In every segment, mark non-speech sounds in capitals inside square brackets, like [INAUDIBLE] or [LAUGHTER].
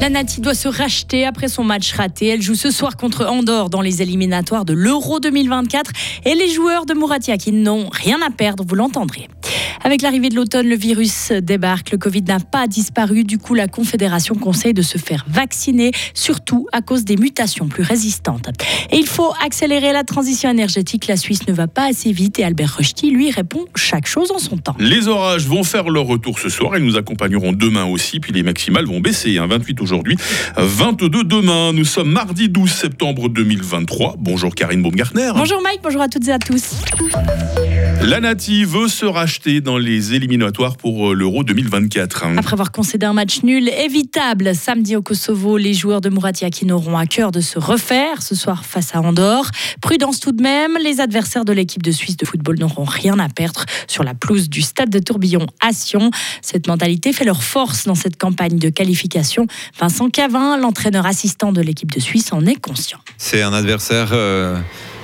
La Nati doit se racheter après son match raté. Elle joue ce soir contre Andorre dans les éliminatoires de l'Euro 2024 et les joueurs de Mouratia qui n'ont rien à perdre, vous l'entendrez. Avec l'arrivée de l'automne, le virus débarque. Le Covid n'a pas disparu. Du coup, la Confédération conseille de se faire vacciner, surtout à cause des mutations plus résistantes. Et il faut accélérer la transition énergétique. La Suisse ne va pas assez vite et Albert Rochty lui répond chaque chose en son temps. Les orages vont faire leur retour ce soir. Ils nous accompagneront demain aussi. Puis les maximales vont baisser. 28 hein. aujourd'hui, 22 demain. Nous sommes mardi 12 septembre 2023. Bonjour Karine Baumgartner. Bonjour Mike, bonjour à toutes et à tous. La Nati veut se racheter dans les éliminatoires pour euh, l'Euro 2024. Après avoir concédé un match nul évitable samedi au Kosovo, les joueurs de qui n'auront à cœur de se refaire ce soir face à Andorre. Prudence tout de même, les adversaires de l'équipe de Suisse de football n'auront rien à perdre sur la pelouse du stade de Tourbillon à Sion. Cette mentalité fait leur force dans cette campagne de qualification. Vincent Cavin, l'entraîneur assistant de l'équipe de Suisse, en est conscient. C'est un adversaire euh,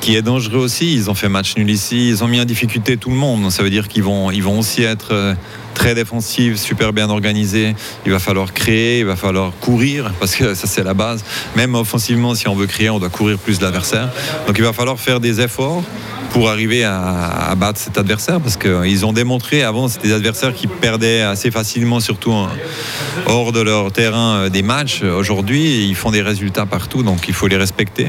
qui est dangereux aussi. Ils ont fait match nul ici, ils ont mis en difficulté tout le monde. Ça veut dire qu'ils vont, aussi être euh, très défensifs, super bien organisés. Il va falloir créer, il va falloir courir, parce que ça c'est la base. Même offensivement, si on veut créer, on doit courir plus l'adversaire. Donc il va falloir faire des efforts pour arriver à, battre cet adversaire parce qu'ils ont démontré avant c'était des adversaires qui perdaient assez facilement surtout hors de leur terrain euh, des matchs aujourd'hui ils font des résultats partout donc il faut les respecter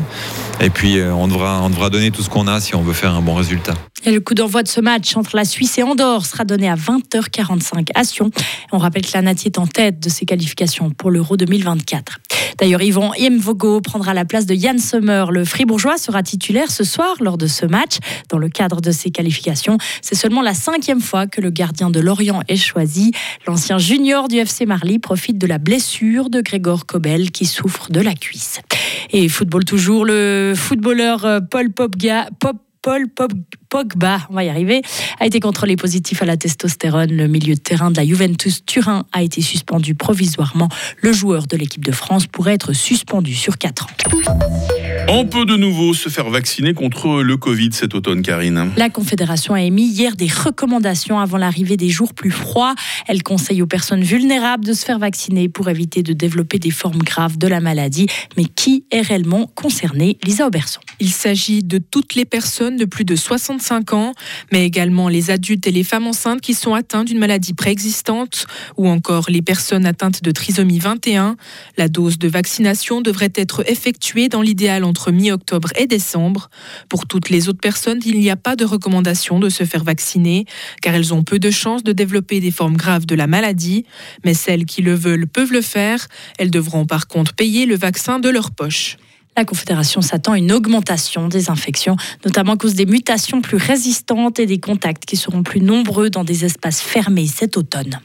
et puis euh, on devra, on devra donner tout ce qu'on a si on veut faire un bon résultat. Le coup d'envoi de ce match entre la Suisse et Andorre sera donné à 20h45 à Sion. On rappelle que la Nati est en tête de ses qualifications pour l'Euro 2024. D'ailleurs, Yvon Yemvogo prendra la place de Yann Sommer. Le fribourgeois sera titulaire ce soir lors de ce match. Dans le cadre de ses qualifications, c'est seulement la cinquième fois que le gardien de Lorient est choisi. L'ancien junior du FC Marly profite de la blessure de Grégor Kobel qui souffre de la cuisse. Et football toujours, le footballeur euh, Paul Popga, Pop Paul Pogba, on va y arriver, a été contrôlé positif à la testostérone. Le milieu de terrain de la Juventus Turin a été suspendu provisoirement. Le joueur de l'équipe de France pourrait être suspendu sur 4 ans. On peut de nouveau se faire vacciner contre le Covid cet automne, Karine. La Confédération a émis hier des recommandations avant l'arrivée des jours plus froids. Elle conseille aux personnes vulnérables de se faire vacciner pour éviter de développer des formes graves de la maladie. Mais qui est réellement concerné Lisa Auberson. Il s'agit de toutes les personnes de plus de 65 ans, mais également les adultes et les femmes enceintes qui sont atteints d'une maladie préexistante ou encore les personnes atteintes de trisomie 21. La dose de vaccination devrait être effectuée dans l'idéal en entre mi-octobre et décembre. Pour toutes les autres personnes, il n'y a pas de recommandation de se faire vacciner, car elles ont peu de chances de développer des formes graves de la maladie. Mais celles qui le veulent peuvent le faire. Elles devront par contre payer le vaccin de leur poche. La Confédération s'attend à une augmentation des infections, notamment à cause des mutations plus résistantes et des contacts qui seront plus nombreux dans des espaces fermés cet automne.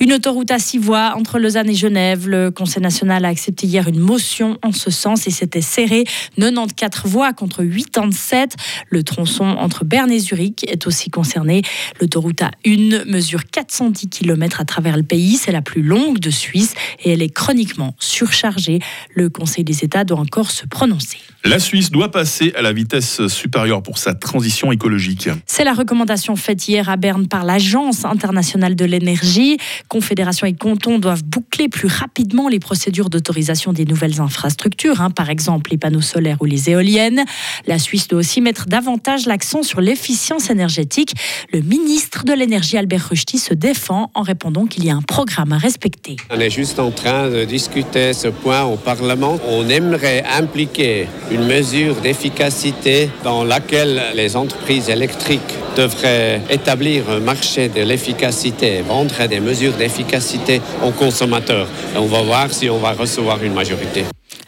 Une autoroute à six voies entre Lausanne et Genève. Le Conseil national a accepté hier une motion en ce sens et c'était serré. 94 voies contre 87. Le tronçon entre Berne et Zurich est aussi concerné. L'autoroute A1 mesure 410 km à travers le pays. C'est la plus longue de Suisse et elle est chroniquement surchargée. Le Conseil des États doit encore se prononcer. La Suisse doit passer à la vitesse supérieure pour sa transition écologique. C'est la recommandation faite hier à Berne par l'Agence internationale de l'énergie. Confédération et cantons doivent boucler plus rapidement les procédures d'autorisation des nouvelles infrastructures, hein, par exemple les panneaux solaires ou les éoliennes. La Suisse doit aussi mettre davantage l'accent sur l'efficience énergétique. Le ministre de l'énergie Albert Rushti se défend en répondant qu'il y a un programme à respecter. On est juste en train de discuter ce point au Parlement. On aimerait impliquer une mesure d'efficacité dans laquelle les entreprises électriques devraient établir un marché de l'efficacité, vendre des mesures d'efficacité aux consommateurs. on va voir si on va recevoir une majorité.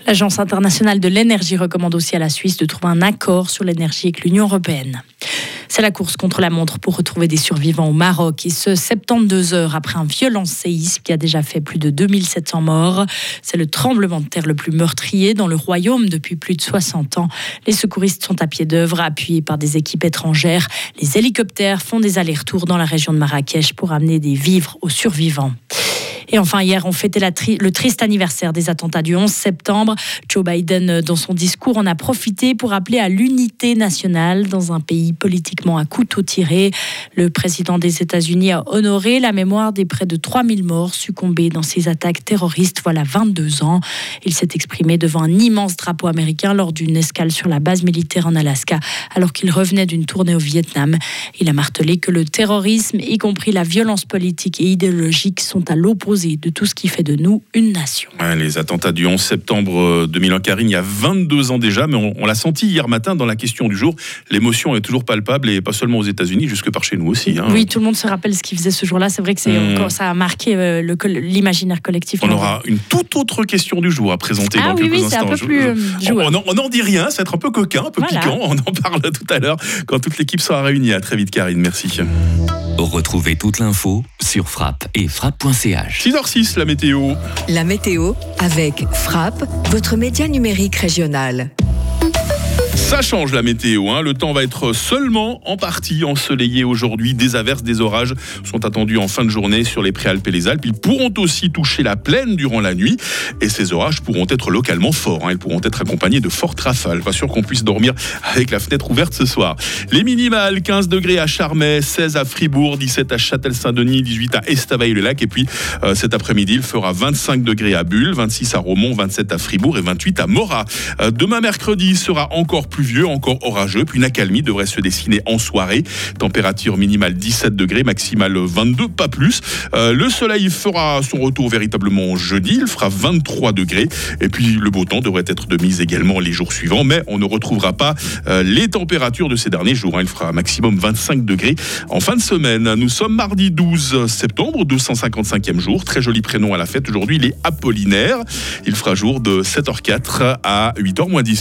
L'Agence internationale de l'énergie recommande aussi à la Suisse de trouver un accord sur l'énergie avec l'Union européenne. C'est la course contre la montre pour retrouver des survivants au Maroc. Et ce, 72 heures après un violent séisme qui a déjà fait plus de 2700 morts. C'est le tremblement de terre le plus meurtrier dans le royaume depuis plus de 60 ans. Les secouristes sont à pied d'œuvre, appuyés par des équipes étrangères. Les hélicoptères font des allers-retours dans la région de Marrakech pour amener des vivres aux survivants. Et enfin, hier, on fêtait le triste anniversaire des attentats du 11 septembre. Joe Biden, euh, dans son discours, en a profité pour appeler à l'unité nationale dans un pays politiquement à couteau tiré. Le président des États-Unis a honoré la mémoire des près de 3000 morts succombés dans ces attaques terroristes voilà 22 ans. Il s'est exprimé devant un immense drapeau américain lors d'une escale sur la base militaire en Alaska, alors qu'il revenait d'une tournée au Vietnam. Il a martelé que le terrorisme, y compris la violence politique et idéologique, sont à l'opposé de tout ce qui fait de nous une nation. les attentats du 11 septembre 2001, euh, Karine, il y a 22 ans déjà, mais on, l'a senti hier matin dans la question du jour. L'émotion est toujours palpable et pas seulement aux États-Unis, jusque par chez nous aussi. Hein. Oui, tout le monde se rappelle ce qu'il faisait ce jour-là. C'est vrai que c'est hmm. ça a marqué euh, l'imaginaire collectif. On aura une toute autre question du jour à présenter ah, dans oui, quelques oui, instants. Un peu plus euh, on n'en dit rien, c'est être un peu coquin, un peu piquant. [LAUGHS] On en parle tout à l'heure quand toute l'équipe sera réunie. À très vite, Karine. Merci. Retrouvez toute l'info sur frappe et frappe.ch. 6h06, la météo. La météo avec Frappe, votre média numérique régional. Ça change la météo. Hein. Le temps va être seulement en partie ensoleillé aujourd'hui. Des averses, des orages sont attendus en fin de journée sur les Préalpes et les Alpes. Ils pourront aussi toucher la plaine durant la nuit. Et ces orages pourront être localement forts. Hein. Ils pourront être accompagnés de fortes rafales. Pas sûr qu'on puisse dormir avec la fenêtre ouverte ce soir. Les minimales 15 degrés à Charmey, 16 à Fribourg, 17 à Châtel-Saint-Denis, 18 à Estavayer-le-Lac. Et puis euh, cet après-midi, il fera 25 degrés à Bulle, 26 à Romont, 27 à Fribourg et 28 à Morat. Euh, demain mercredi sera encore pluvieux, encore orageux, puis une accalmie devrait se dessiner en soirée. Température minimale 17 degrés, maximale 22, pas plus. Euh, le soleil fera son retour véritablement jeudi, il fera 23 degrés. Et puis le beau temps devrait être de mise également les jours suivants, mais on ne retrouvera pas euh, les températures de ces derniers jours. Hein. Il fera maximum 25 degrés en fin de semaine. Nous sommes mardi 12 septembre, 255e jour. Très joli prénom à la fête. Aujourd'hui, il est Apollinaire. Il fera jour de 7h04 à 8h 10.